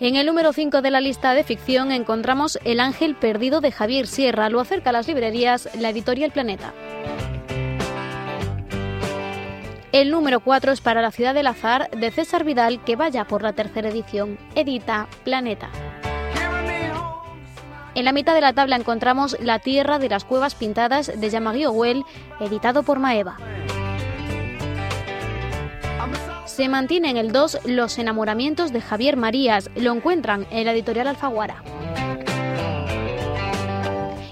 En el número 5 de la lista de ficción encontramos El ángel perdido de Javier Sierra. Lo acerca a las librerías la editorial Planeta. El número 4 es para la ciudad del azar de César Vidal, que vaya por la tercera edición. Edita Planeta. En la mitad de la tabla encontramos La tierra de las cuevas pintadas de Jean-Marie Well, editado por Maeva. Se mantiene en el 2 Los enamoramientos de Javier Marías. Lo encuentran en la editorial Alfaguara.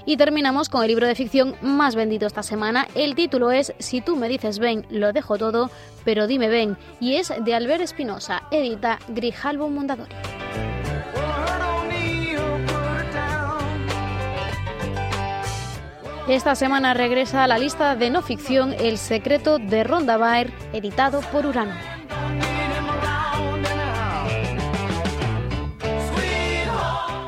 Y terminamos con el libro de ficción más vendido esta semana. El título es Si tú me dices ven, lo dejo todo, pero dime ven. Y es de Albert Espinosa, edita Grijalbo Mondadori. Esta semana regresa a la lista de no ficción El secreto de Ronda Baer, editado por Urano.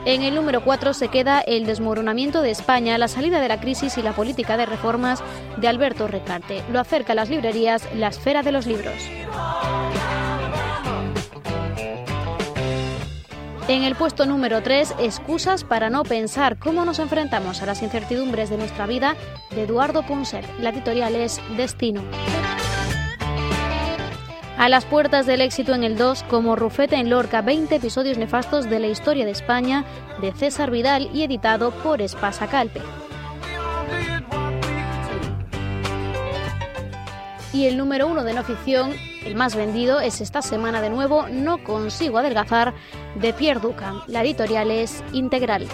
En el número 4 se queda El desmoronamiento de España, la salida de la crisis y la política de reformas de Alberto Recarte. Lo acerca a las librerías La Esfera de los Libros. En el puesto número 3, Excusas para no pensar cómo nos enfrentamos a las incertidumbres de nuestra vida, de Eduardo Punset. La editorial es Destino. A las puertas del éxito en el 2, como Rufete en Lorca, 20 episodios nefastos de la historia de España, de César Vidal y editado por Espasa Calpe. Y el número uno de no ficción, el más vendido, es esta semana de nuevo No consigo adelgazar, de Pierre Ducan. La editorial es Integral.